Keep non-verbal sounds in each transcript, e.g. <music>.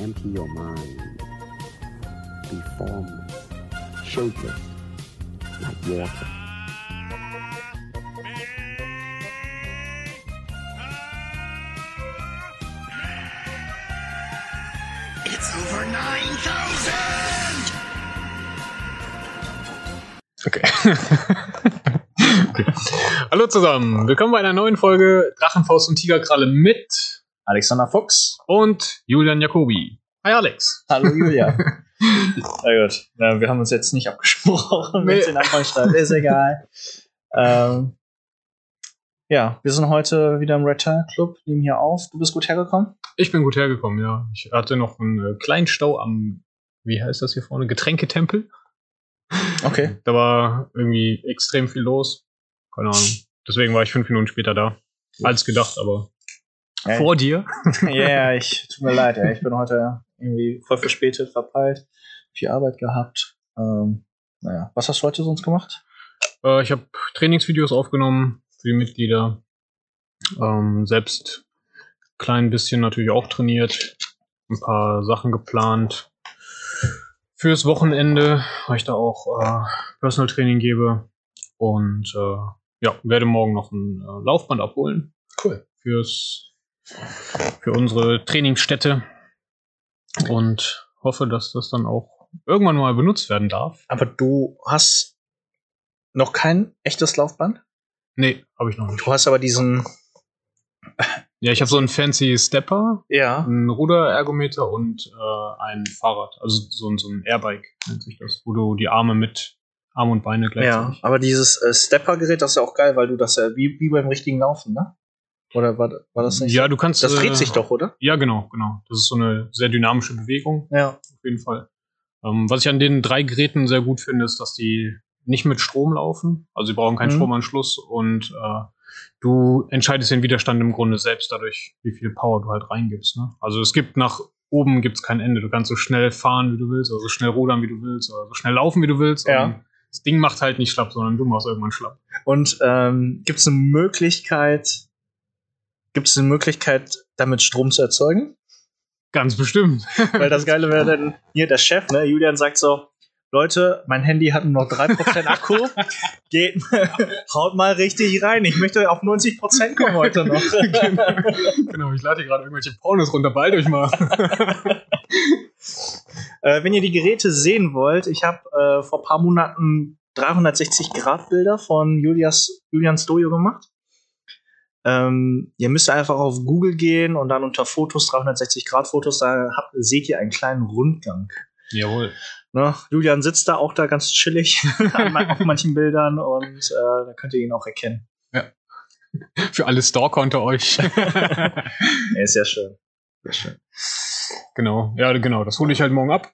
empty your mind. Be formless, shapeless, like water. It's over 9,000! Okay. okay. <laughs> Hallo zusammen, willkommen bei einer neuen Folge Drachenfaust und Tigerkralle mit Alexander Fuchs. Und Julian Jacobi. Hi Alex. Hallo Julia. <laughs> Na gut, ja, wir haben uns jetzt nicht abgesprochen, Nee. wenn den Anfang schreibt. Ist egal. ähm, ja, wir sind heute wieder im Red Tire Club, nehmen hier auf. Du bist gut hergekommen? Ich bin gut hergekommen, ja. Ich hatte noch einen äh, kleinen Stau am, wie heißt das hier vorne, Getränketempel. Okay. Da war irgendwie extrem viel los. Keine Ahnung. Deswegen war ich fünf Minuten später da. Als gedacht, aber Ja, vor dir. <laughs> Ja, ja, ich, tut mir leid, ja. Ich bin heute irgendwie voll verspätet, verpeilt, viel Arbeit gehabt. Ähm, naja, was hast du heute sonst gemacht? Äh, ich habe Trainingsvideos aufgenommen für die Mitglieder. Ähm, selbst klein bisschen natürlich auch trainiert. Ein paar Sachen geplant. Fürs Wochenende, weil ich da auch äh, Personal Training gebe. Und äh, ja, werde morgen noch ein äh, Laufband abholen. Cool. Fürs, für unsere Trainingsstätte. Und hoffe, dass das dann auch irgendwann mal benutzt werden darf. Aber du hast noch kein echtes Laufband? Nee, habe ich noch nicht. Du hast aber diesen, Ja, ich habe so einen fancy Stepper, ja, einen Ruderergometer und äh, ein Fahrrad. Also so, ein- so ein Airbike nennt sich das, wo du die Arme mit Arme und Beine Ja, gleichzeitig. aber dieses äh, Stepper-Gerät, das ist ja auch geil, weil du das ja wie, wie beim richtigen Laufen, ne? Oder war, war das nicht? Ja, du kannst. das dreht äh, sich doch, oder? Ja, genau, genau. Das ist so eine sehr dynamische Bewegung, Ja. auf jeden Fall. Ähm, was ich an den drei Geräten sehr gut finde, ist, dass die nicht mit Strom laufen. Also sie brauchen keinen Mhm. Stromanschluss und äh, du entscheidest den Widerstand im Grunde selbst dadurch, wie viel Power du halt reingibst. Ne? Also es gibt nach oben gibt's kein Ende. Du kannst so schnell fahren, wie du willst, oder so schnell rudern, wie du willst, oder so schnell laufen, wie du willst. Ja. Das Ding macht halt nicht schlapp, sondern du machst irgendwann schlapp. Und ähm, gibt es eine Möglichkeit, gibt es eine Möglichkeit, damit Strom zu erzeugen? Ganz bestimmt. <laughs> Weil das Geile wäre dann, hier der Chef, ne, Julian sagt so, Leute, mein Handy hat nur noch 3% Akku. <laughs> Geht, <laughs> haut mal richtig rein. Ich möchte auf 90% kommen heute noch. genau, ich lade hier gerade irgendwelche Pornos runter, bald euch mal. Äh, wenn ihr die Geräte sehen wollt, ich habe äh, vor ein paar Monaten 360-Grad-Bilder von Julias, Julians Dojo gemacht. Ähm, ihr müsst einfach auf Google gehen und dann unter Fotos, 360-Grad-Fotos, da habt, seht ihr einen kleinen Rundgang. Jawohl. Ne? Julian sitzt da auch da ganz chillig <laughs> auf manchen Bildern und äh, da könnt ihr ihn auch erkennen. <laughs> Für alle Stalker unter euch. <laughs> Er ist sehr schön. Sehr schön. Genau, ja, genau, das hole ich halt morgen ab.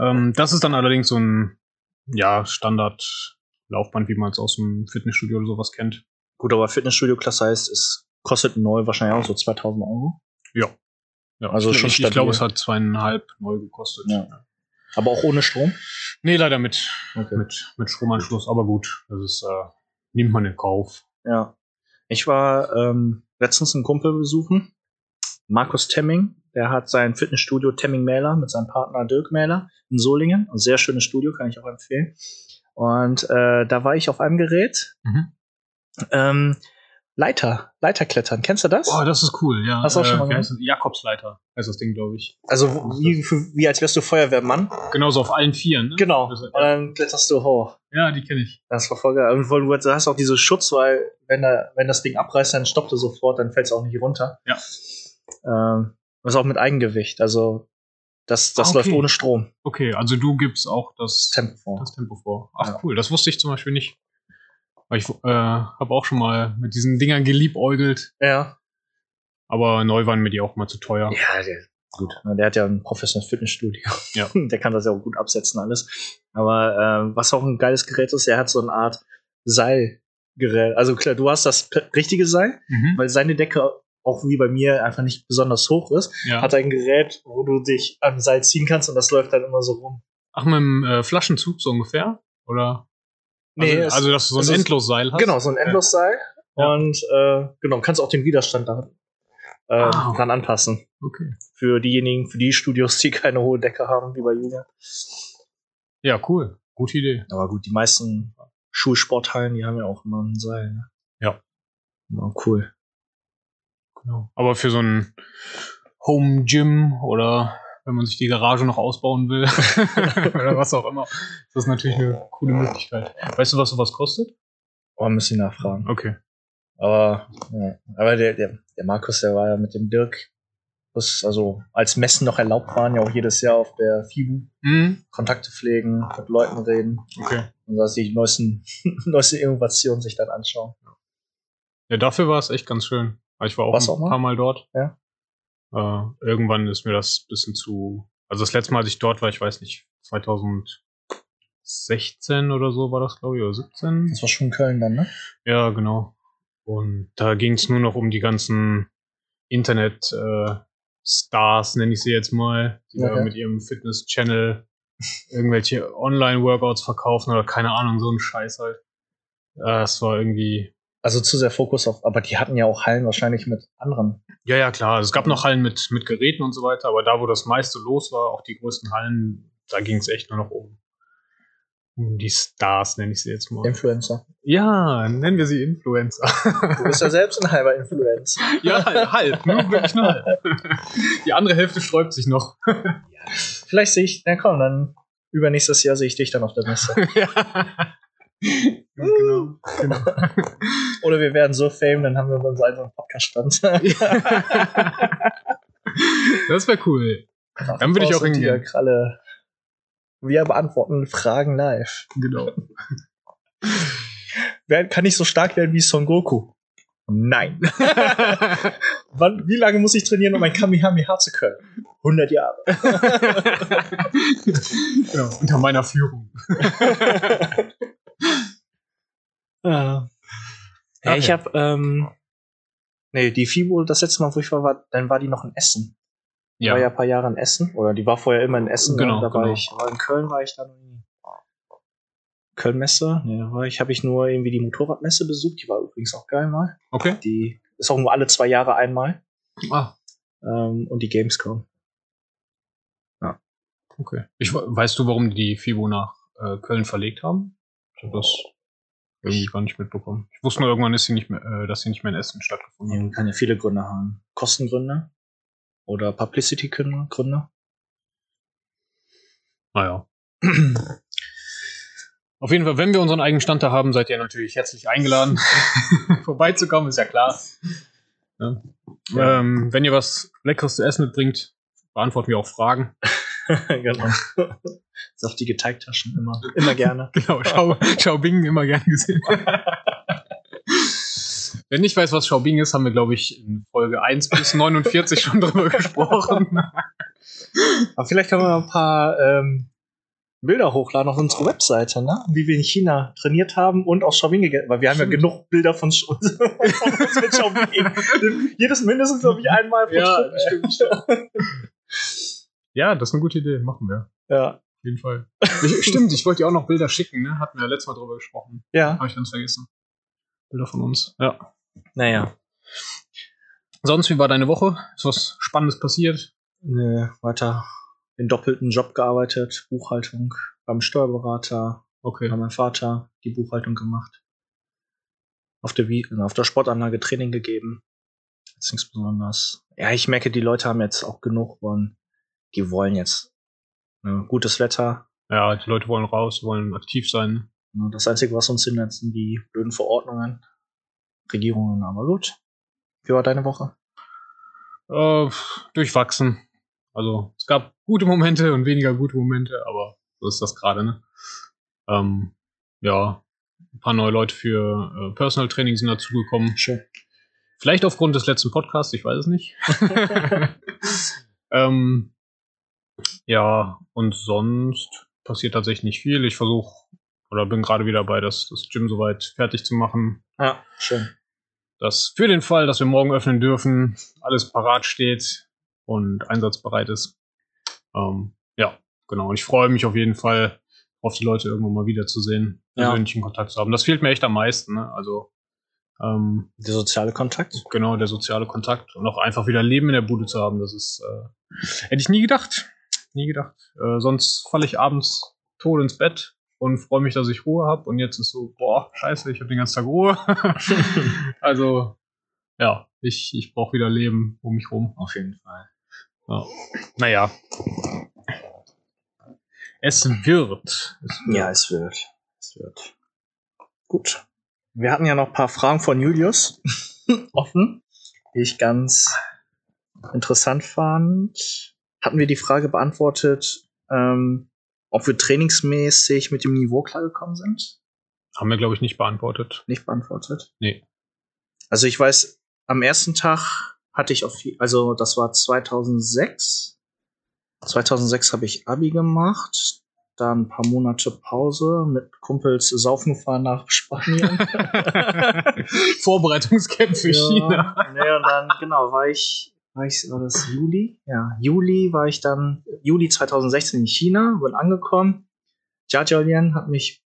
Ähm, das ist dann allerdings so ein, ja, Standard-Laufband, wie man es aus dem Fitnessstudio oder sowas kennt. Gut, aber Fitnessstudio-Klasse heißt, es kostet neu wahrscheinlich auch so 2000 Euro. Ja. ja Also schon ich, ich glaube, es hat zweieinhalb neu gekostet. Ja. Aber auch ohne Strom. Nee, leider mit, Okay. mit, mit Stromanschluss, aber gut, das ist, äh, nimmt man in Kauf. Ja. Ich war ähm, letztens einen Kumpel besuchen, Markus Temming. Der hat sein Fitnessstudio Temming Mähler mit seinem Partner Dirk Mähler in Solingen. Ein sehr schönes Studio, kann ich auch empfehlen. Und äh, da war ich auf einem Gerät. Mhm. Ähm, Leiter, Leiterklettern. Kennst du das? Oh, das ist cool, ja. Hast du auch schon mal wie gemacht? Jakobsleiter heißt das Ding, glaube ich. Also wie, wie, als wärst du Feuerwehrmann. Genauso auf allen Vieren, ne? Genau. Das- Und dann kletterst du hoch. Ja, die kenne ich. Das war voll geil. Und du hast auch diese Schutz, weil wenn, da, wenn das Ding abreißt, dann stoppt er sofort, dann fällt es auch nicht runter. Ja. Ähm, das ist auch mit Eigengewicht. Also das, das Ah, okay. läuft ohne Strom. Okay, also du gibst auch das Tempo vor. das Tempo vor. Ach Ja. cool, das wusste ich zum Beispiel nicht. Weil ich äh, habe auch schon mal mit diesen Dingern geliebäugelt, Ja. aber neu waren mir die auch mal zu teuer. Ja, der, gut. Der hat ja ein professionelles Fitnessstudio. Ja. <laughs> Der kann das ja auch gut absetzen alles. Aber ähm, was auch ein geiles Gerät ist, er hat so eine Art Seilgerät. Also klar, du hast das richtige Seil, Mhm. weil seine Decke auch wie bei mir einfach nicht besonders hoch ist. Ja. Hat ein Gerät, wo du dich am Seil ziehen kannst und das läuft dann immer so rum. Ach, mit dem äh, Flaschenzug so ungefähr? Oder? Nee, also, also, dass du so ein Endlosseil hast? Genau, so ein Endlosseil. Ja. Und äh, genau, kannst auch den Widerstand da äh, Ah. dran anpassen. Okay. Für diejenigen, für die Studios, die <laughs> keine hohe Decke haben, wie bei Julia. Ja, cool. Gute Idee. Aber gut, die meisten Schulsporthallen, die haben ja auch immer ein Seil. Ne? Ja. Ja, cool. Genau. Aber für so ein Home Gym oder wenn man sich die Garage noch ausbauen will <laughs> oder was auch immer, ist das natürlich eine coole Möglichkeit. Weißt du, was sowas kostet? Oh, müssen wir nachfragen. Okay. Aber, ja. aber der, der, der Markus, der war ja mit dem Dirk, das, also als Messen noch erlaubt waren, ja auch jedes Jahr auf der FIBU Mhm. Kontakte pflegen, mit Leuten reden Okay. und da die neuesten, <laughs> neuesten Innovationen sich dann anschauen. Ja, dafür war es echt ganz schön. Ich war auch Warst ein du auch mal? paar Mal dort. Ja. Äh, irgendwann ist mir das ein bisschen zu. Also das letzte Mal, als ich dort war, ich weiß nicht, 2016 oder so war das, glaube ich, oder 17. Das war schon in Köln dann, ne? Ja, genau. Und da ging es nur noch um die ganzen Internet-Stars, nenne ich sie jetzt mal, die da Okay. mit ihrem Fitness-Channel irgendwelche Online-Workouts verkaufen oder keine Ahnung, so ein Scheiß halt. Äh, Das war irgendwie. Also zu sehr Fokus auf, aber die hatten ja auch Hallen wahrscheinlich mit anderen. Ja, ja, klar. Es gab noch Hallen mit, mit Geräten und so weiter, aber da, wo das meiste los war, auch die größten Hallen, da ging es echt nur noch um, um die Stars, nenne ich sie jetzt mal. Influencer. Ja, nennen wir sie Influencer. Du bist ja selbst ein halber Influencer. <laughs> Ja, halb, halb, nur wirklich nur halb. Die andere Hälfte sträubt sich noch. Vielleicht sehe ich, na komm, dann übernächstes Jahr sehe ich dich dann auf der Messe. <laughs> ja. Genau. genau. <laughs> Oder wir werden so fame, dann haben wir unseren eigenen Podcast-Stand. <laughs> Das wäre cool. Dann würde ich auch hingehen. Kralle. Wir beantworten Fragen live. Genau. Wer kann ich so stark werden wie Son Goku? Nein. <laughs> Wann, wie lange muss ich trainieren, um ein Kamehameha zu können? 100 Jahre. genau. Unter meiner Führung. Ja. Ja, ich habe, ähm, nee, die FIBO, das letzte Mal, wo ich war, war, dann war die noch in Essen. Die war ja ein paar Jahre in Essen, oder die war vorher immer in Essen. ne? Genau, da war genau. ich, aber in Köln war ich dann nie. Köln-Messe, nee, da war ich, habe ich nur irgendwie die Motorradmesse besucht, die war übrigens auch geil mal. Okay. Die ist auch nur alle zwei Jahre einmal. Ah, Ähm, und die Gamescom. okay. Ich, we- weißt du, warum die FIBO nach äh, Köln verlegt haben? Ich habe das irgendwie gar nicht mitbekommen. Ich wusste nur, irgendwann ist sie nicht mehr, äh, dass sie nicht mehr in Essen stattgefunden hat. Man kann ja viele Gründe haben. Kostengründe oder Publicity-Gründe. Gründe. Naja. Auf jeden Fall, wenn wir unseren eigenen Stand da haben, seid ihr natürlich herzlich eingeladen, <laughs> vorbeizukommen, ist ja klar. Ja. Ja. Ähm, wenn ihr was Leckeres zu essen mitbringt, beantworten wir auch Fragen. <laughs> genau. Saftige Teigtaschen immer, immer gerne. <laughs> Genau, Schau, Schaubing immer gern gesehen. <laughs> Wer nicht weiß, was Schaubing ist, haben wir, glaube ich, in Folge 1 bis 49 schon drüber gesprochen. Aber vielleicht können wir mal ein paar ähm, Bilder hochladen auf unsere Webseite, ne? Wie wir in China trainiert haben und auch Xiaobing gegessen. Weil wir haben ja Stimmt. genug Bilder von, Sch- uns mit Xiaobing. Jedes mindestens, glaube ich, einmal pro Ja, Trip. stimmt, stimmt. Ja, das ist eine gute Idee, machen wir. Ja. Auf jeden Fall. Ich, stimmt, ich wollte dir auch noch Bilder schicken, ne? Hatten wir ja letztes Mal drüber gesprochen. Ja. Habe ich ganz vergessen. Bilder von uns. Ja. Naja. Sonst, wie war deine Woche? Ist was Spannendes passiert? Nö, weiter den doppelten Job gearbeitet, Buchhaltung beim Steuerberater, Okay. bei meinem Vater die Buchhaltung gemacht. Auf der, Wie- auf der Sportanlage Training gegeben. Jetzt nichts Besonderes. Ja, ich merke, die Leute haben jetzt auch genug und die wollen jetzt ne, gutes Wetter. Ja, die Leute wollen raus, wollen aktiv sein. Das Einzige, was uns hindert, sind die blöden Verordnungen, Regierungen, aber gut. Wie war deine Woche? Äh, durchwachsen. Also, es gab gute Momente und weniger gute Momente, aber so ist das gerade, ne? Ähm, ja, ein paar neue Leute für äh, Personal Training sind dazugekommen. Schön. Vielleicht aufgrund des letzten Podcasts, ich weiß es nicht. <laughs> <laughs> ähm, ja, und sonst passiert tatsächlich nicht viel. Ich versuche oder bin gerade wieder dabei, das, das Gym soweit fertig zu machen, Ja, schön. dass für den Fall, dass wir morgen öffnen dürfen, alles parat steht und einsatzbereit ist. Ähm, ja, genau. Und ich freue mich auf jeden Fall, auf die Leute irgendwann mal wiederzusehen, Ja. persönlichen Kontakt zu haben. Das fehlt mir echt am meisten. Ne? Also Ähm, Der soziale Kontakt. genau, der soziale Kontakt und auch einfach wieder Leben in der Bude zu haben. Das ist, äh, hätte ich nie gedacht. Nie gedacht. Äh, sonst falle ich abends tot ins Bett und freue mich, dass ich Ruhe habe. Und jetzt ist so, boah, scheiße, ich habe den ganzen Tag Ruhe. <laughs> <laughs> also, ja, ich, ich brauche wieder Leben um mich rum. Auf jeden Fall. Ja. Naja. Es wird. Es wird. Ja, es wird. Es wird. Gut. Wir hatten ja noch ein paar Fragen von Julius <laughs> offen, die ich ganz interessant fand. Hatten wir die Frage beantwortet, ähm, ob wir trainingsmäßig mit dem Niveau klargekommen sind? Haben wir, glaube ich, nicht beantwortet. Nicht beantwortet? Nee. Also ich weiß, am ersten Tag hatte ich auf, also das war 2006. 2006 habe ich Abi gemacht, dann ein paar Monate Pause mit Kumpels saufen gefahren nach <laughs> Spanien. <laughs> Vorbereitungscamp für China. Nee, und dann, genau, war ich, war ich, war das Juli? Ja, Juli war ich dann, Juli 2016 in China, bin angekommen. Jajalian hat mich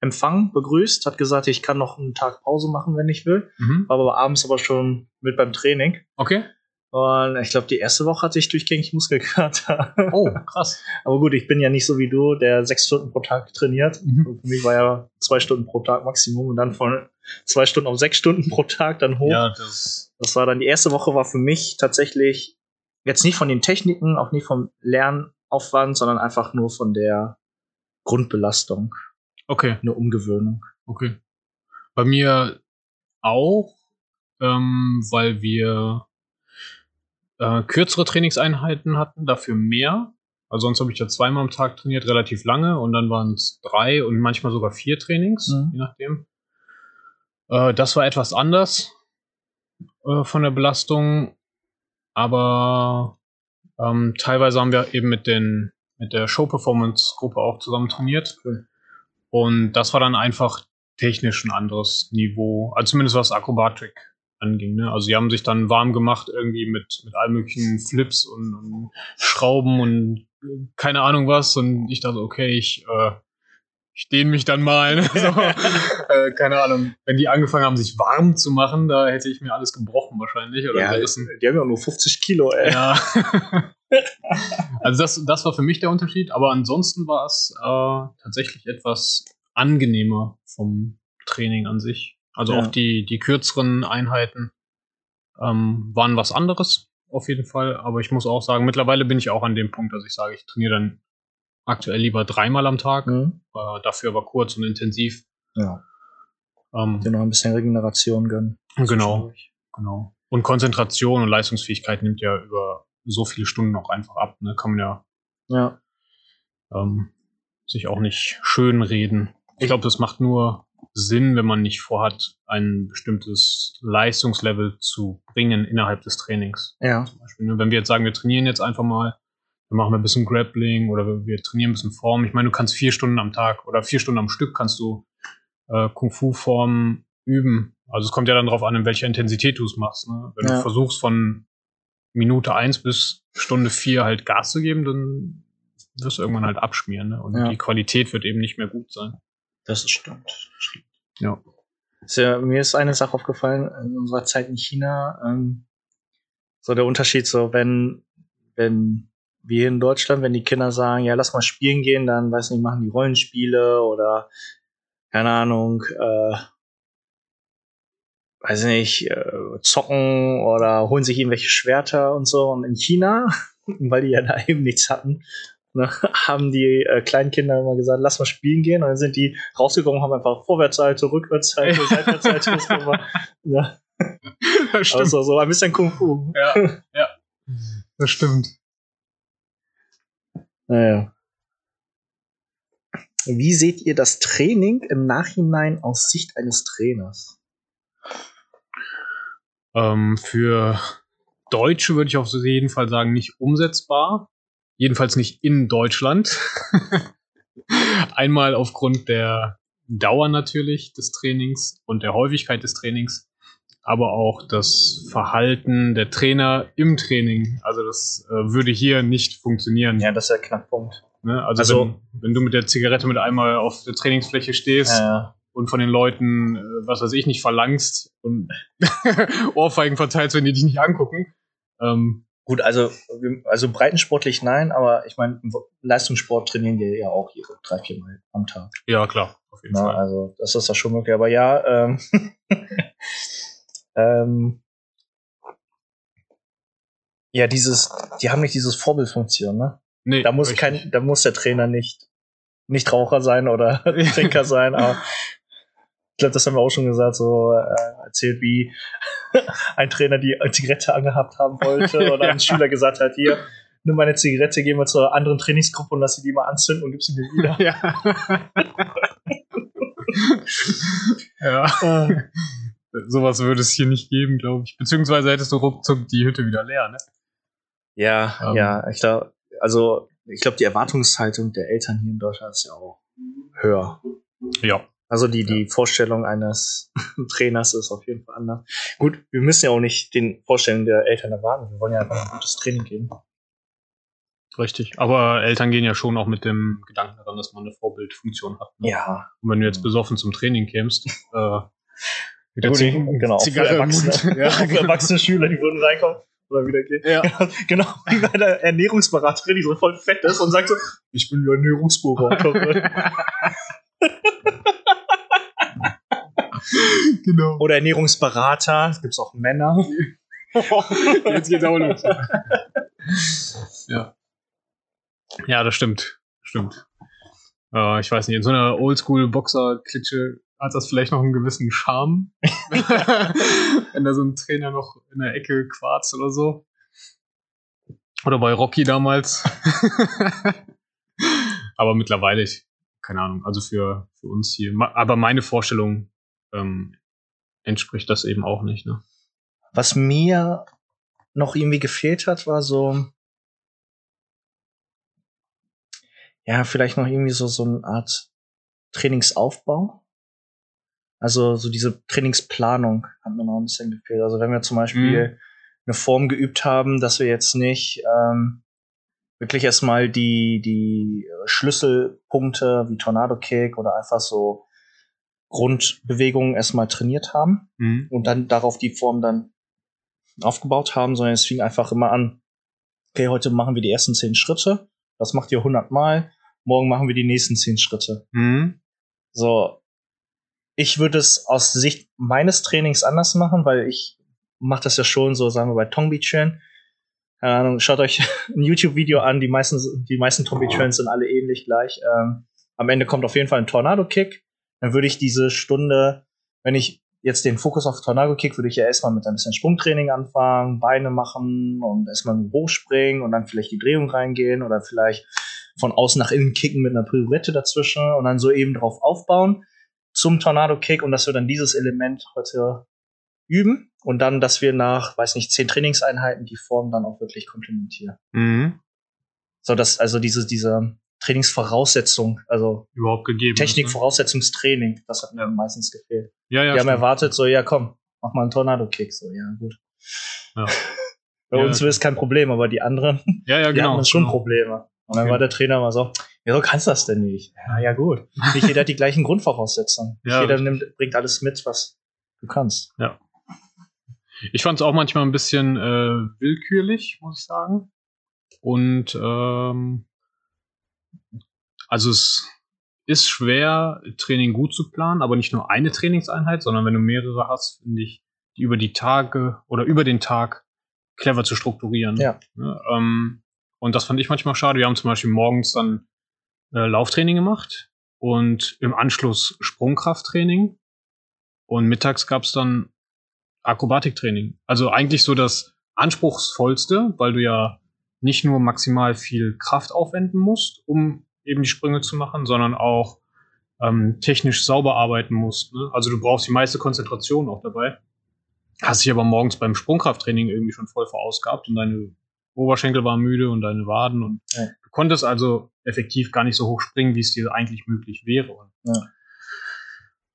empfangen, begrüßt, hat gesagt, ich kann noch einen Tag Pause machen, wenn ich will. Mhm. War aber abends aber schon mit beim Training. Okay. Und ich glaube, die erste Woche hatte ich durchgängig Muskelkater. Oh, <laughs> krass. Aber gut, ich bin ja nicht so wie du, der sechs Stunden pro Tag trainiert. Mhm. Für mich war ja zwei Stunden pro Tag Maximum und dann von zwei Stunden auf sechs Stunden pro Tag dann hoch. Ja, das. Das war dann die erste Woche war für mich tatsächlich jetzt nicht von den Techniken, auch nicht vom Lernaufwand, sondern einfach nur von der Grundbelastung, Okay, eine Umgewöhnung. okay. Bei mir auch, ähm, weil wir äh, kürzere Trainingseinheiten hatten, dafür mehr. Also sonst habe ich ja zweimal am Tag trainiert, relativ lange, und dann waren es drei und manchmal sogar vier Trainings, Mhm. je nachdem. Äh, das war etwas anders äh, von der Belastung, aber ähm, teilweise haben wir eben mit den mit der Show-Performance-Gruppe auch zusammen trainiert. Cool. Und das war dann einfach technisch ein anderes Niveau, also zumindest was Acrobatic anging. Ne? Also sie haben sich dann warm gemacht irgendwie mit, mit allen möglichen Flips und, und Schrauben und keine Ahnung was. Und ich dachte, okay, ich, äh, ich dehne mich dann mal. Ne? <laughs> So, äh, keine Ahnung. Wenn die angefangen haben, sich warm zu machen, da hätte ich mir alles gebrochen wahrscheinlich. Oder Ja, gerissen. die haben ja nur 50 Kilo, ey. Ja. <laughs> also das, das war für mich der Unterschied, aber ansonsten war es äh, tatsächlich etwas angenehmer vom Training an sich. Also Ja. auch die, die kürzeren Einheiten ähm, waren was anderes, auf jeden Fall. Aber ich muss auch sagen, mittlerweile bin ich auch an dem Punkt, dass ich sage, ich trainiere dann aktuell lieber dreimal am Tag, Mhm. äh, dafür aber kurz und intensiv. Ja, Ähm, dir noch ein bisschen Regeneration gönnen. genau. Genau. Und Konzentration und Leistungsfähigkeit nimmt ja über so viele Stunden auch einfach ab. Ne? Kann man ja Ja. ähm, sich auch nicht schön reden. Ich glaube, das macht nur Sinn, wenn man nicht vorhat, ein bestimmtes Leistungslevel zu bringen innerhalb des Trainings. Ja. Zum Beispiel, ne? Wenn wir jetzt sagen, wir trainieren jetzt einfach mal, dann machen wir ein bisschen Grappling oder wir, trainieren ein bisschen Form. Ich meine, du kannst vier Stunden am Tag oder vier Stunden am Stück kannst du äh, Kung-Fu-Form üben. Also es kommt ja dann darauf an, in welcher Intensität du es machst. Ne? Wenn Ja. du versuchst von Minute eins bis Stunde vier halt Gas zu geben, dann wirst du irgendwann halt abschmieren. Ne? Und Ja. die Qualität wird eben nicht mehr gut sein. Das stimmt. Ja. Ja, mir ist eine Sache aufgefallen in unserer Zeit in China. Ähm, so der Unterschied, so wenn, wenn wir in Deutschland, wenn die Kinder sagen, ja, lass mal spielen gehen, dann weiß nicht, machen die Rollenspiele oder keine Ahnung, äh, weiß nicht, äh, zocken oder holen sich irgendwelche Schwerter und so. Und in China, <laughs> weil die ja da eben nichts hatten, ne, <laughs> haben die äh, kleinen Kinder immer gesagt, lass mal spielen gehen. Und dann sind die rausgekommen, haben einfach Vorwärtsseite, Rückwärtsseite, <laughs> Seitwärtsseite. das war ne, Das also so ein bisschen Kung Fu. Ja, ja. Das stimmt. Naja. Wie seht ihr das Training im Nachhinein aus Sicht eines Trainers? Ähm, für Deutsche würde ich auf jeden Fall sagen, nicht umsetzbar. Jedenfalls nicht in Deutschland. <laughs> Einmal aufgrund der Dauer natürlich des Trainings und der Häufigkeit des Trainings, aber auch das Verhalten der Trainer im Training. Also das äh, würde hier nicht funktionieren. Ja, das ist der Knackpunkt. Ne? Also, Also- wenn, wenn du mit der Zigarette mit einmal auf der Trainingsfläche stehst, Ja, und von den Leuten, äh, was weiß ich, nicht verlangst und <laughs> Ohrfeigen verteilst, wenn die dich nicht angucken. Ähm, Gut, also, also breitensportlich nein, aber ich meine, Leistungssport trainieren wir ja auch hier drei, vier Mal am Tag. ja, klar, auf jeden Na, Fall. also, das ist ja schon möglich. Aber ja, ähm, <laughs> ähm, ja, dieses, die haben nicht dieses Vorbildfunktion, ne? Nee, Da muss kein, da muss der Trainer nicht, nicht Raucher sein oder <laughs> Trinker <laughs> sein, aber glaube, das haben wir auch schon gesagt, so äh, erzählt, wie <laughs> ein Trainer die Zigarette angehabt haben wollte <laughs> oder Ja. ein Schüler gesagt hat, hier, nimm meine Zigarette, geh mal zur anderen Trainingsgruppe und lass sie die mal anzünden und gib sie mir wieder. Ja. <laughs> ja. Sowas würde es hier nicht geben, glaube ich. Beziehungsweise hättest du ruckzuck die Hütte wieder leer, ne? Ja, Ähm. ja, ich glaube, also ich glaube, die Erwartungshaltung der Eltern hier in Deutschland ist ja auch höher. Ja. Also die, die Vorstellung eines <laughs> Trainers ist auf jeden Fall anders. Gut, wir müssen ja auch nicht den Vorstellungen der Eltern erwarten. Wir wollen ja einfach ein gutes Training geben. Richtig. Aber Eltern gehen ja schon auch mit dem Gedanken daran, dass man eine Vorbildfunktion hat. Ne? Ja, Und wenn du jetzt besoffen zum Training kämst, <laughs> äh, mit der Zig- genau. Für Zigarre im erwachsene. <laughs> Ja, für erwachsene Schüler, die würden reinkommen oder wieder gehen. ja. Genau, wie bei der Ernährungsberaterin, die so voll fett ist und sagt so, ich bin die Ernährungsberaterin. <laughs> genau. oder Ernährungsberater, es gibt auch Männer. <laughs> Jetzt geht's auch los. ja. Ja, das stimmt. Stimmt. Äh, ich weiß nicht, in so einer Oldschool-Boxer-Klitsche hat das vielleicht noch einen gewissen Charme. <laughs> Wenn da so ein Trainer noch in der Ecke quarzt oder so. Oder bei Rocky damals. Aber mittlerweile, ich, keine Ahnung, also für, für uns hier. Aber meine Vorstellung ähm, entspricht das eben auch nicht. Ne? Was mir noch irgendwie gefehlt hat, war so, ja, vielleicht noch irgendwie so, so eine Art Trainingsaufbau. Also so diese Trainingsplanung hat mir noch ein bisschen gefehlt. Also wenn wir zum Beispiel eine Form geübt haben, dass wir jetzt nicht ähm, wirklich erstmal die, die Schlüsselpunkte wie Tornado Kick oder einfach so Grundbewegungen erstmal trainiert haben Mhm. und dann darauf die Form dann aufgebaut haben, sondern es fing einfach immer an, okay, heute machen wir die ersten zehn Schritte, das macht ihr 100 Mal, morgen machen wir die nächsten zehn Schritte. Mhm. So, ich würde es aus Sicht meines Trainings anders machen, weil ich mache das ja schon so, sagen wir bei Tongbi Chuan. Keine Ahnung, schaut euch <laughs> ein YouTube-Video an, die meisten, die meisten Tongbi Chuans sind alle ähnlich gleich. Ähm, am Ende kommt auf jeden Fall ein Tornado-Kick. Dann würde ich diese Stunde, wenn ich jetzt den Fokus auf Tornado-Kick, würde ich ja erstmal mit ein bisschen Sprungtraining anfangen, Beine machen und erstmal hochspringen und dann vielleicht die Drehung reingehen oder vielleicht von außen nach innen kicken mit einer Pirouette dazwischen und dann so eben drauf aufbauen zum Tornado-Kick und dass wir dann dieses Element heute üben und dann, dass wir nach, weiß nicht, zehn Trainingseinheiten die Form dann auch wirklich komplementieren. Mhm. So dass also diese, diese Trainingsvoraussetzung, also Überhaupt gegeben. Technikvoraussetzungstraining, das hat mir meistens gefehlt. Ja, ja. die haben stimmt. erwartet, so, ja komm, mach mal einen Tornado-Kick. So, ja, gut. Ja. Bei Ja, uns ist kein Problem, aber die anderen, ja, ja, <laughs> die genau. hatten schon genau. Probleme. Und dann Okay. war der Trainer mal so, ja, so kannst du das denn nicht. Ja, ja, gut. Nicht jeder hat die gleichen Grundvoraussetzungen. Nicht Ja, jeder nimmt, bringt alles mit, was du kannst. Ich fand es auch manchmal ein bisschen äh, willkürlich, muss ich sagen. Und ähm, also es ist schwer, Training gut zu planen, aber nicht nur eine Trainingseinheit, sondern wenn du mehrere hast, finde ich, die über die Tage oder über den Tag clever zu strukturieren. Ja. Ne, ähm, und das fand ich manchmal schade. Wir haben zum Beispiel morgens dann äh, Lauftraining gemacht und im Anschluss Sprungkrafttraining. Und mittags gab es dann Akrobatiktraining. Also eigentlich so das anspruchsvollste, weil du ja nicht nur maximal viel Kraft aufwenden musst, um eben die Sprünge zu machen, sondern auch ähm, technisch sauber arbeiten musst. Ne? Also du brauchst die meiste Konzentration auch dabei. Hast dich aber morgens beim Sprungkrafttraining irgendwie schon voll verausgabt und deine Oberschenkel waren müde und deine Waden und Ja. du konntest also effektiv gar nicht so hoch springen, wie es dir eigentlich möglich wäre. Und,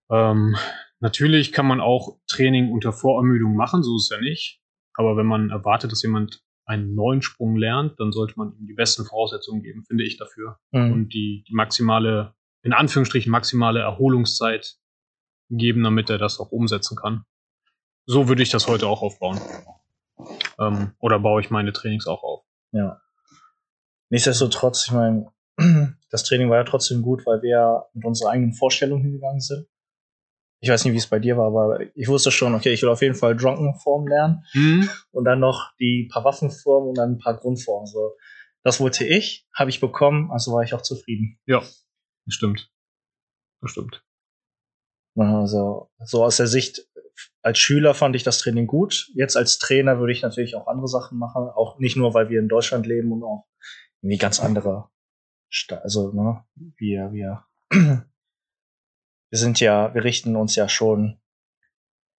ähm, natürlich kann man auch Training unter Vorermüdung machen, so ist es ja nicht. Aber wenn man erwartet, dass jemand einen neuen Sprung lernt, dann sollte man ihm die besten Voraussetzungen geben, finde ich dafür. Mhm. Und die, die maximale, in Anführungsstrichen maximale Erholungszeit geben, damit er das auch umsetzen kann. So würde ich das heute auch aufbauen. Ähm, oder baue ich meine Trainings auch auf. Ja. Nichtsdestotrotz, ich meine, <clears throat> das Training war ja trotzdem gut, weil wir mit unserer eigenen Vorstellung hingegangen sind. Ich weiß nicht, wie es bei dir war, aber ich wusste schon, okay, ich will auf jeden Fall Drunken-Form lernen Mhm. und dann noch die paar Waffenformen und dann ein paar Grundformen. So, das wollte ich, habe ich bekommen, also war ich auch zufrieden. Ja, stimmt. Das stimmt. Also, so aus der Sicht als Schüler fand ich das Training gut. Jetzt als Trainer würde ich natürlich auch andere Sachen machen. Auch nicht nur, weil wir in Deutschland leben und auch irgendwie ganz andere, Sta also, ne, wir, wir, wir sind ja, wir richten uns ja schon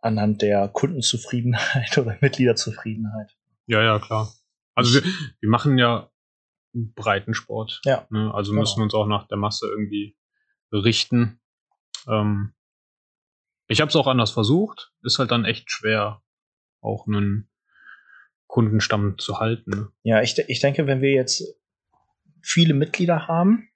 anhand der Kundenzufriedenheit <laughs> oder Mitgliederzufriedenheit. Ja, ja, klar. Also wir, wir machen ja Breitensport. Ja. Ne? Also Genau. müssen wir uns auch nach der Masse irgendwie richten. Ähm, ich habe es auch anders versucht. Ist halt dann echt schwer, auch einen Kundenstamm zu halten. Ne? Ja, ich, ich denke, wenn wir jetzt viele Mitglieder haben,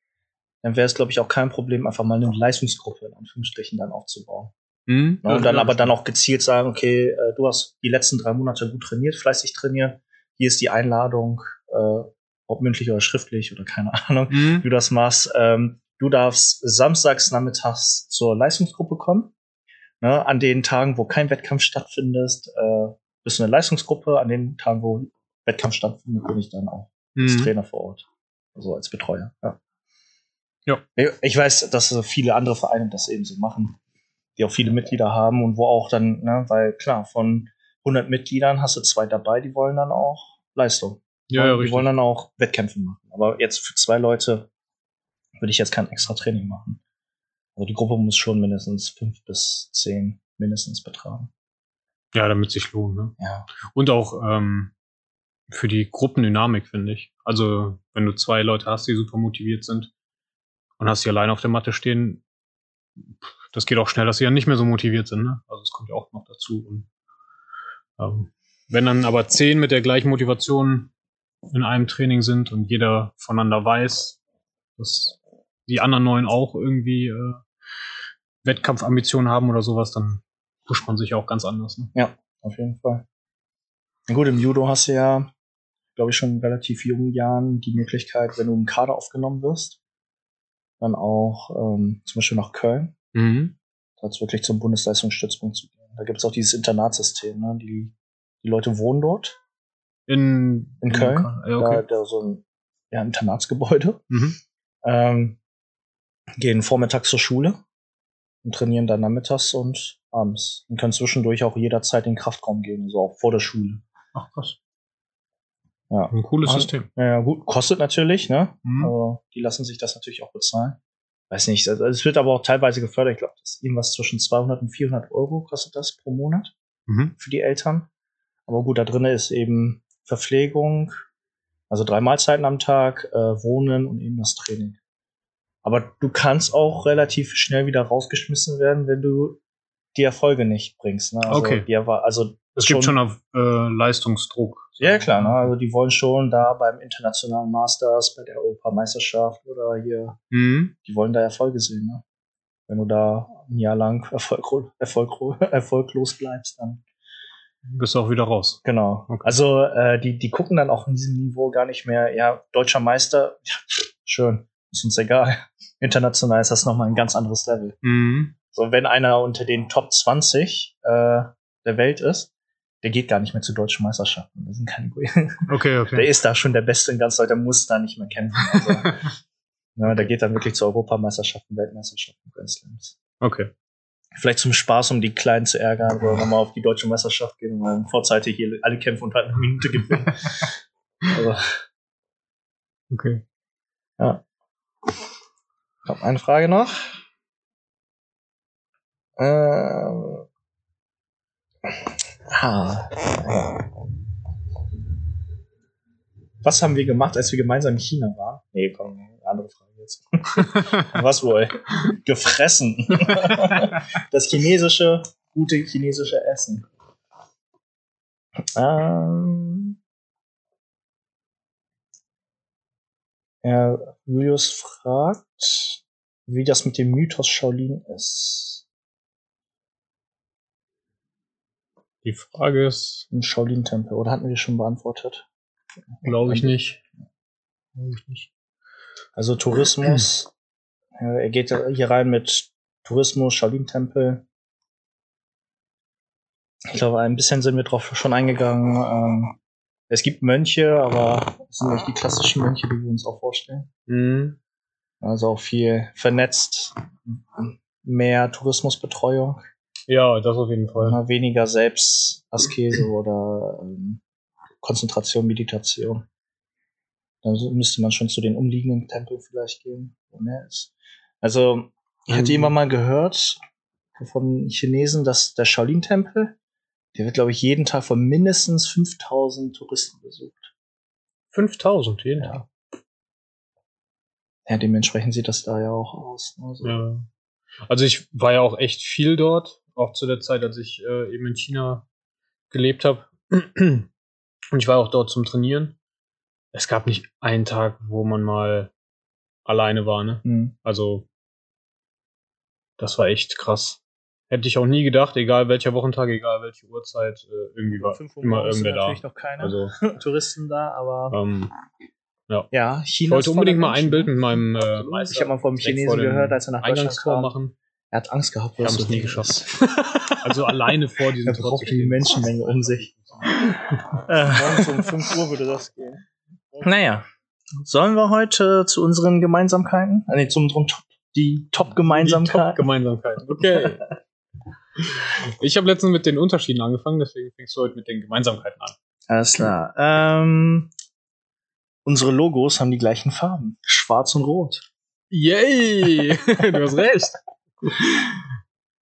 dann wäre es, glaube ich, auch kein Problem, einfach mal eine Leistungsgruppe in Anführungsstrichen dann aufzubauen. Mhm. Ja, und dann aber dann auch gezielt sagen, okay, äh, du hast die letzten drei Monate gut trainiert, fleißig trainiert. Hier ist die Einladung, äh, ob mündlich oder schriftlich oder keine Ahnung, Mhm. wie du das machst. Ähm, du darfst samstags nachmittags zur Leistungsgruppe kommen. Ne, an den Tagen, wo kein Wettkampf stattfindet, äh, bist du eine Leistungsgruppe. An den Tagen, wo Wettkampf stattfindet, bin ich dann auch als Mhm. Trainer vor Ort. Also als Betreuer. Ja. Ja. Ich- weiß, dass viele andere Vereine das eben so machen, die auch viele Mitglieder haben und wo auch dann, ne, weil klar, von 100 Mitgliedern hast du zwei dabei, die wollen dann auch Leistung. Ja, ja, die richtig. wollen dann auch Wettkämpfe machen. Aber jetzt für zwei Leute würde ich jetzt kein extra Training machen. Also die Gruppe muss schon mindestens fünf bis zehn mindestens betragen. Ja, damit sich lohnt. Ne? Ja. Und auch ähm, für die Gruppendynamik, finde ich. Also, wenn du zwei Leute hast, die super motiviert sind und hast sie alleine auf der Matte stehen, das geht auch schnell, dass sie ja nicht mehr so motiviert sind. Ne? Also, es kommt ja auch noch dazu. Und, ähm, wenn dann aber zehn mit der gleichen Motivation in einem Training sind und jeder voneinander weiß, dass die anderen neun auch irgendwie äh, Wettkampfambitionen haben oder sowas, dann pusht man sich auch ganz anders. Ne? Auf jeden Fall. Na gut, im Judo hast du ja, glaube ich, schon in relativ jungen Jahren die Möglichkeit, wenn du im Kader aufgenommen wirst, dann auch ähm, zum Beispiel nach Köln, Mhm. als wirklich zum Bundesleistungsstützpunkt zu gehen. Da gibt es auch dieses Internatsystem, ne? Die, die Leute wohnen dort, In, In Köln? Ja, da, okay. da so ein ja, Internatsgebäude, Mhm. ähm, gehen vormittags zur Schule und trainieren dann nachmittags und abends. Und können zwischendurch auch jederzeit in den Kraftraum gehen, so auch vor der Schule. Ach, krass. Ja. Ein cooles Ah, System. Ja, gut, kostet natürlich, ne? Mhm. Also, die lassen sich das natürlich auch bezahlen. Weiß nicht, also, es wird aber auch teilweise gefördert. Ich glaube, das ist irgendwas zwischen 200 und 400 Euro kostet das pro Monat Mhm. für die Eltern. Aber gut, da drin ist eben Verpflegung, also drei Mahlzeiten am Tag, äh, Wohnen und eben das Training. Aber du kannst auch relativ schnell wieder rausgeschmissen werden, wenn du die Erfolge nicht bringst. Ne? Also Okay. Die, also Es gibt schon auf äh, Leistungsdruck. ja, klar, ne? Also die wollen schon da beim internationalen Masters, bei der Europameisterschaft oder hier, Mhm. die wollen da Erfolge sehen, ne? Wenn du da ein Jahr lang <laughs> erfolgro erfolgro erfolglos bleibst, dann Bist du auch wieder raus. genau. Okay. Also äh, die, die gucken dann auch in diesem Niveau gar nicht mehr, ja, deutscher Meister, ja, schön, ist uns egal. <laughs> International ist das nochmal ein ganz anderes Level. Mhm. So, wenn einer unter den Top 20 äh, der Welt ist, der geht gar nicht mehr zu deutschen Meisterschaften. Das sind keine <laughs> Okay, der okay. ist da schon der Beste in ganz Deutschland, der muss da nicht mehr kämpfen. Also, ja, <laughs> der geht dann wirklich zu Europameisterschaften, Weltmeisterschaften, Grand Slams. Okay. Vielleicht zum Spaß, um die Kleinen zu ärgern, oder nochmal auf die deutsche Meisterschaft gehen und dann vorzeitig hier alle Kämpfe unter einer Minute gewinnen. <laughs> also, Okay. ja. Ich habe eine Frage noch. Ähm. Ah. Was haben wir gemacht, als wir gemeinsam in China waren? Nee, komm, andere Frage jetzt. <laughs> Was wohl? Gefressen. <laughs> das chinesische, gute chinesische Essen. Ähm, ja, Julius fragt, wie das mit dem Mythos Shaolin ist. Die Frage ist, Im Shaolin-Tempel. Oder hatten wir schon beantwortet? glaube ich nicht. Glaube ich nicht. Also Tourismus. ja, er geht hier rein mit Tourismus, Shaolin-Tempel. Ich glaube, ein bisschen sind wir drauf schon eingegangen. Ähm, es gibt Mönche, aber es sind nicht die klassischen Mönche, die wir uns auch vorstellen. Mhm. Also auch viel vernetzt, mehr Tourismusbetreuung, Ja, das auf jeden Fall. immer weniger Selbstaskese oder ähm, Konzentration, Meditation. Dann müsste man schon zu den umliegenden Tempeln vielleicht gehen, wo mehr ist. Also, ich hatte Mhm. immer mal gehört von Chinesen, dass der Shaolin-Tempel, der wird, glaube ich, jeden Tag von mindestens 5000 Touristen besucht. 5000 jeden Tag. Ja. Ja, dementsprechend sieht das da ja auch aus. Also, Ja. Also ich war ja auch echt viel dort, auch zu der Zeit, als ich äh, eben in China gelebt habe. Und ich war auch dort zum Trainieren. Es gab nicht einen Tag, wo man mal alleine war, ne? hm. Also das war echt krass. Hätte ich auch nie gedacht, egal welcher Wochentag, egal welche Uhrzeit, äh, irgendwie war immer irgendwer da. natürlich noch keine Also <laughs> Touristen da, aber ähm, ja, ich China. wollte ist voller unbedingt mal ein Bild ne? mit meinem äh, Absolut. Meister Ich habe mal vom Chinesen gehört, als er nach Deutschland kam. machen. Er hat Angst gehabt, haben es nie geschafft. <laughs> Also alleine vor diesem Er braucht die. Menschenmenge um sich. <laughs> Morgens um 5 Uhr würde das gehen. Naja, sollen wir heute zu unseren Gemeinsamkeiten? Ah, Nee, zum, die Top-Gemeinsamkeiten. Gemeinsamkeiten. Okay. <laughs> Ich habe letztens mit den Unterschieden angefangen, deswegen fängst du heute mit den Gemeinsamkeiten an. Alles klar. Ähm, unsere Logos haben die gleichen Farben. Schwarz und Rot. Yay! du hast recht. <laughs>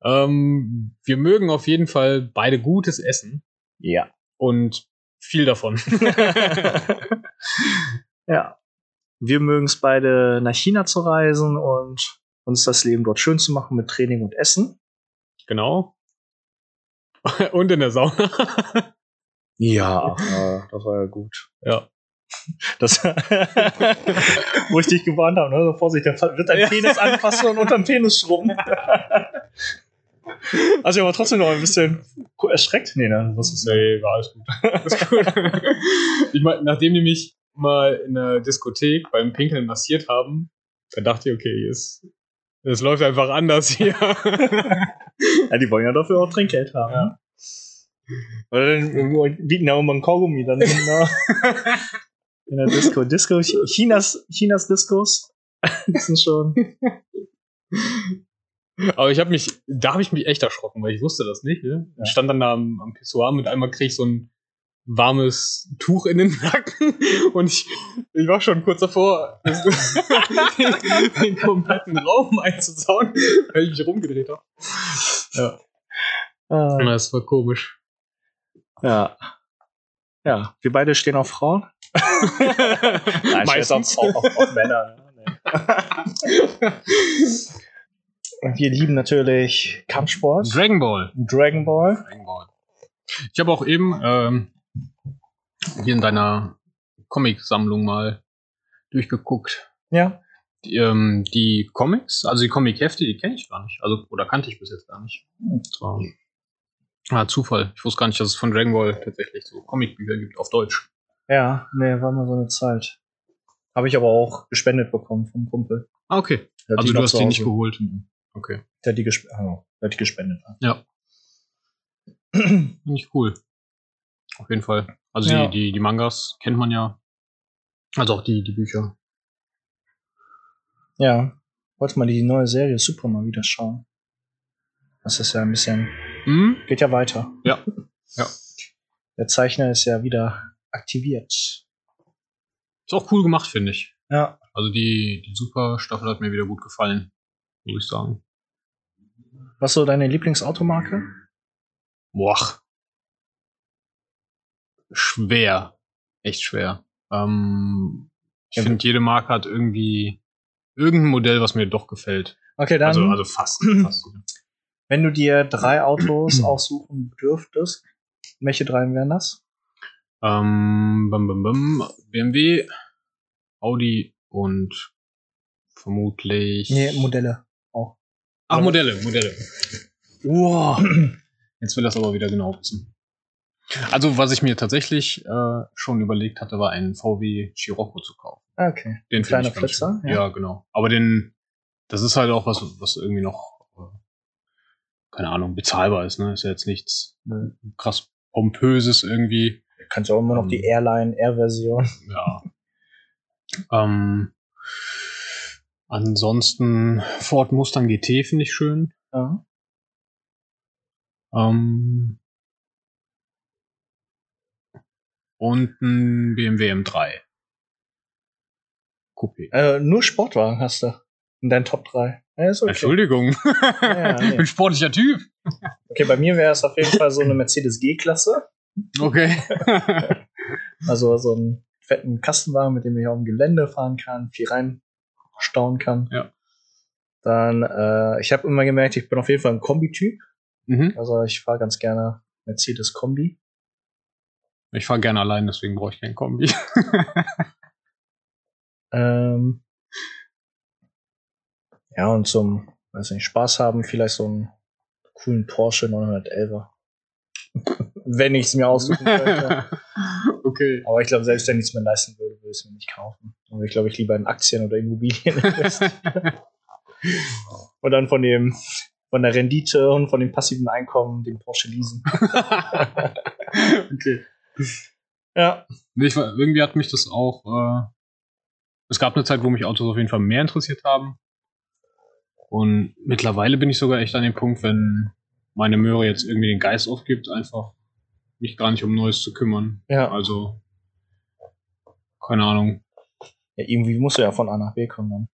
ähm, wir mögen auf jeden Fall beide gutes Essen Ja. und viel davon. <laughs> ja. Wir mögen es beide, nach China zu reisen und uns das Leben dort schön zu machen mit Training und Essen. genau. <laughs> Und in der Sauna. Ja, das war ja gut. ja. Das, <laughs> wo ich dich gewarnt habe, ne? So, Vorsicht, der wird dein Penis anfassen und unterm Penis schrubben. <laughs> Also, aber trotzdem noch ein bisschen erschreckt. Nee, ne? Was ist Nee, war alles gut. Alles gut. ich mein, nachdem die mich mal in der Diskothek beim Pinkeln massiert haben, da dachte ich, okay, es, es läuft einfach anders hier. <laughs> Ja, die wollen ja dafür auch Trinkgeld haben. Ja. Ne? Oder dann bieten ja immer ein Kaugummi dann ne? In der Disco. Disco, Chinas, Chinas Diskos. Die sind schon. Aber ich habe mich, da habe ich mich echt erschrocken, weil ich wusste das nicht. Ne? Ja. Ich stand dann da am, am Pissoir mit einmal krieg ich so ein warmes Tuch in den Nacken und ich, ich war schon kurz davor, das, den, <laughs> den kompletten Raum einzusauen, weil ich mich rumgedreht habe. Ja, Äh, das war komisch. ja. Ja, wir beide stehen auf Frauen. Nein, Meistens. Auf, auf, auf, Männer. ne? Wir lieben natürlich Kampfsport. Dragon Ball. Dragon Ball. Dragon Ball. Ich habe auch eben ähm, hier in deiner Comic-Sammlung mal durchgeguckt. Ja. Die, ähm, die Comics, also die Comic-Hefte, die kenne ich gar nicht. Also, oder kannte ich bis jetzt gar nicht. Das war ah, Zufall. Ich wusste gar nicht, dass es von Dragon Ball tatsächlich so Comicbücher gibt auf Deutsch. Ja, nee, war mal so eine Zeit. Habe ich aber auch gespendet bekommen vom Kumpel. Ah, okay. Also du hast die nicht geholt. Mhm. Okay. Der hat die, gesp oh, der hat die gespendet. Ja. <clears throat> Finde ich cool. Auf jeden Fall. Also Ja. die, die, die Mangas kennt man ja. Also auch die, die Bücher. Ja. Wollte mal die neue Serie Super mal wieder schauen. Das ist ja ein bisschen. Hm? Geht ja weiter. Ja. Ja. Der Zeichner ist ja wieder aktiviert. Ist auch cool gemacht, finde ich. Ja. Also die, die Super-Staffel hat mir wieder gut gefallen, muss ich sagen. Was so deine Lieblingsautomarke? Boah. Schwer. Echt schwer. Ähm, ich finde, jede Marke hat irgendwie irgendein Modell, was mir doch gefällt. Okay, dann, Also, also fast. <clears throat> fast. wenn du dir drei Autos aussuchen dürftest, welche drei wären das? Ähm, bum, bum, bum. BMW, Audi und vermutlich. Nee, Modelle auch. Ach, Modelle, Modelle. Wow. <clears throat> Jetzt will das aber wieder genau wissen. Also, was ich mir tatsächlich äh, schon überlegt hatte, war einen VW Scirocco zu kaufen. Okay. Den Kleiner Flitzer, ja. Ja. genau. Aber den, das ist halt auch was, was irgendwie noch, äh, keine Ahnung, bezahlbar ist. Ne? Ist ja jetzt nichts äh, krass pompöses irgendwie. Kannst du auch immer noch die Ähm. Airline, Air-Version. Ja. ähm, ansonsten Ford Mustang GT finde ich schön. Ja. Ähm, und ein BMW M3. Coupé. Äh, nur Sportwagen hast du in deinen Top 3. Ja, okay. Entschuldigung. Ja, nee. ich <laughs> bin sportlicher Typ. okay, bei mir wäre es auf jeden Fall so eine Mercedes G-Klasse. Okay. <laughs> Also so einen fetten Kastenwagen, mit dem ich auf dem Gelände fahren kann, viel reinstauen kann. Ja. Dann, äh, ich habe immer gemerkt, ich bin auf jeden Fall ein Kombi-Typ. mhm. Also ich fahre ganz gerne Mercedes Kombi. Ich fahre gerne allein, deswegen brauche ich kein Kombi. <laughs> Ähm, ja, und zum, weiß nicht, Spaß haben, vielleicht so einen coolen Porsche 911er. Wenn ich es mir aussuchen könnte. <laughs> okay. Aber ich glaube, selbst wenn ich es mir leisten würde, würde ich es mir nicht kaufen. Aber ich glaube, ich lieber in Aktien oder Immobilien <laughs> investieren. und dann von dem, von der Rendite und von dem passiven Einkommen den Porsche leasen. <laughs> okay. Ja. Ich, irgendwie hat mich das auch. Äh, es gab eine Zeit, wo mich Autos auf jeden Fall mehr interessiert haben. Und mittlerweile bin ich sogar echt an dem Punkt, wenn meine Möhre jetzt irgendwie den Geist aufgibt, einfach mich gar nicht um Neues zu kümmern. Ja. Also, keine Ahnung. ja. Irgendwie musst du ja von A nach B kommen dann.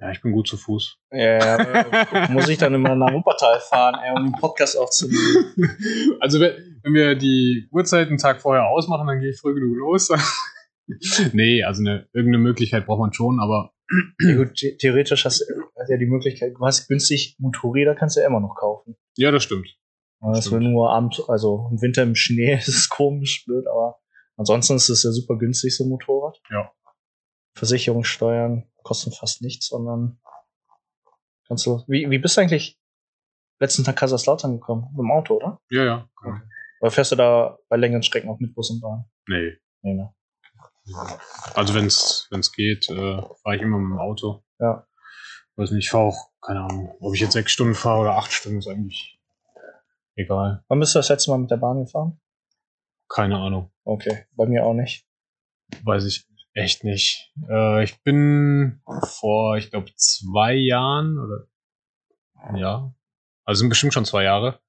Ja, ich bin gut zu Fuß. Ja, ja. <laughs> muss ich dann immer nach Wuppertal fahren, ey, um den Podcast aufzunehmen. <laughs> Also, wenn, wenn wir die Uhrzeit einen Tag vorher ausmachen, dann gehe ich früh genug los. <laughs> nee, also eine, irgendeine Möglichkeit braucht man schon, aber Ja, gut, the- theoretisch hast du ja die Möglichkeit, du hast günstig Motorräder, kannst du ja immer noch kaufen. ja, das stimmt. Stimmt. wird nur abends, also im Winter im Schnee <laughs> ist es komisch, blöd, aber ansonsten ist es ja super günstig, so ein Motorrad. Ja. Versicherungssteuern kosten fast nichts, sondern kannst du. Wie, wie bist du eigentlich letzten Tag Kaiserslautern gekommen? Mit dem Auto, oder? Ja, ja. Genau. Oder fährst du da bei längeren Strecken auch mit Bus und Bahn? Nee. Nee, ne? Also wenn es geht, äh, fahre ich immer mit dem Auto. Ja. Weiß nicht, ich fahre auch, keine Ahnung, ob ich jetzt sechs Stunden fahre oder acht Stunden, ist eigentlich egal. Wann bist du das letzte Mal mit der Bahn gefahren? Keine Ahnung. Okay, bei mir auch nicht. Weiß ich echt nicht. Äh, ich bin vor, ich glaube, zwei Jahren oder ja, also sind bestimmt schon zwei Jahre.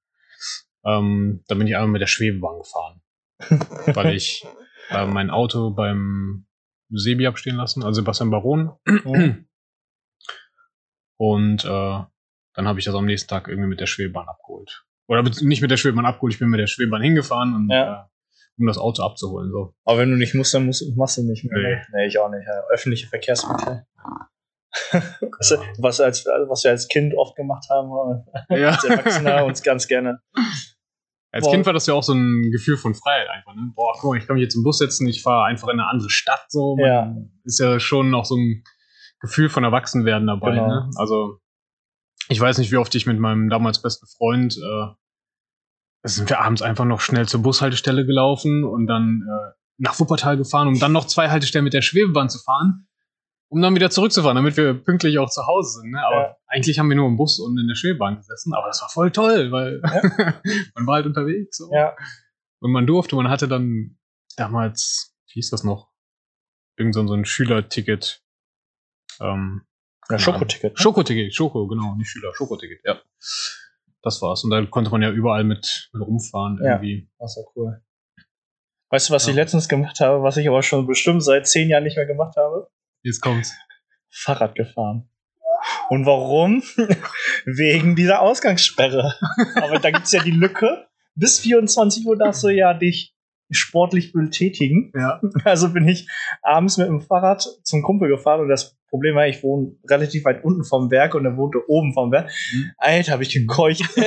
Ähm, da bin ich einmal mit der Schwebebahn gefahren. <laughs> weil ich äh, mein Auto beim Sebi hab stehen lassen, also Sebastian Baron. Und äh, dann habe ich das am nächsten Tag irgendwie mit der Schwebebahn abgeholt. Oder nicht mit der Schwebebahn abgeholt, ich bin mit der Schwebebahn hingefahren, und, Ja. äh, um das Auto abzuholen. So. Aber wenn du nicht musst, dann musst, machst du nicht mehr. Nee. Ne? Nee, ich auch nicht. Ja. Öffentliche Verkehrsmittel. <laughs> was, was, als, was wir als Kind oft gemacht haben, oder Ja. als Erwachsener uns ganz gerne. Als Boah. Kind war das ja auch so ein Gefühl von Freiheit einfach. Ne? Boah, guck mal, ich kann mich jetzt im Bus setzen, ich fahre einfach in eine andere Stadt. So. Man Ja. Ist ja schon noch so ein Gefühl von Erwachsenwerden dabei. Genau. Ne? Also ich weiß nicht, wie oft ich mit meinem damals besten Freund äh, sind wir abends einfach noch schnell zur Bushaltestelle gelaufen und dann äh, nach Wuppertal gefahren, um dann noch zwei Haltestellen mit der Schwebebahn zu fahren, um dann wieder zurückzufahren, damit wir pünktlich auch zu Hause sind. Ne? Aber Ja. eigentlich haben wir nur im Bus und in der Schwebebahn gesessen, aber das war voll toll, weil <laughs> man war halt unterwegs. So. Ja. Und man durfte, man hatte dann damals, wie hieß das noch? Irgend so so ein Schülerticket. Ähm, Ja, Schokoticket. ne? Schokoticket, Schoko, genau, nicht Schüler, Schokoticket, ja. Das war's. Und da konnte man ja überall mit, mit rumfahren Ja. irgendwie. Das war cool. Weißt du, was Ja. ich letztens gemacht habe, was ich aber schon bestimmt seit zehn Jahren nicht mehr gemacht habe? Jetzt kommt's. Fahrrad gefahren. Und warum? <laughs> Wegen dieser Ausgangssperre. <laughs> Aber da gibt's ja die Lücke. Bis 24 Uhr darfst du ja dich sportlich betätigen. Ja. <laughs> Also bin ich abends mit dem Fahrrad zum Kumpel gefahren und das Problem war, ich wohne relativ weit unten vom Berg und er wohnte oben vom Berg. Mhm. Alter, habe ich gekeucht. <laughs>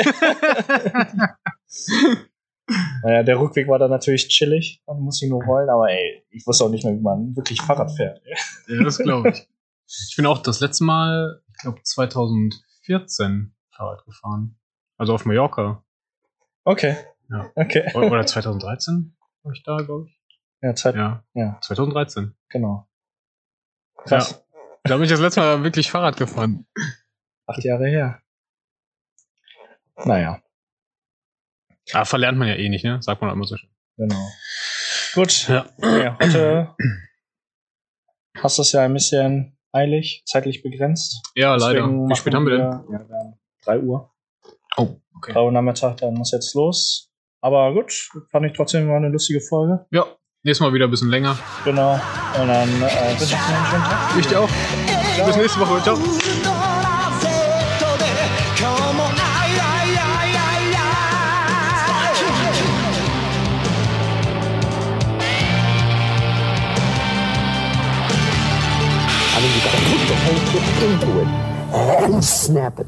naja, der Rückweg war dann natürlich chillig und musste ich nur rollen, aber ey, ich wusste auch nicht mehr, wie man wirklich Fahrrad fährt. ja, das glaube ich. Ich bin auch das letzte Mal, ich glaube 2014 Fahrrad gefahren. Also auf Mallorca. Okay. Okay. Oder oder 2013 war ich da, glaube ich. Ja, Zeit. Ja, Ja, 2013. genau. Krass. Da bin ich das letzte Mal wirklich Fahrrad gefahren. Acht Jahre her. Naja, Ah, verlernt man ja eh nicht, ne? Sagt man auch immer so schön. genau. Gut. Ja. Ja, heute hast du es ja ein bisschen eilig, zeitlich begrenzt. Ja, leider. Deswegen Wie spät haben wir denn? Ja, wir haben 3 Uhr. Oh, okay. 3 Uhr Nachmittag, dann muss jetzt los. Aber gut, fand ich trotzdem mal eine lustige Folge. Ja, nächstes Mal wieder ein bisschen länger. Genau. Und dann äh, wünsche ich dir schönen Tag. Ich dir auch. Ciao. Bis nächste Woche. Ciao. I mean, you got to put the whole shit into it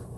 and.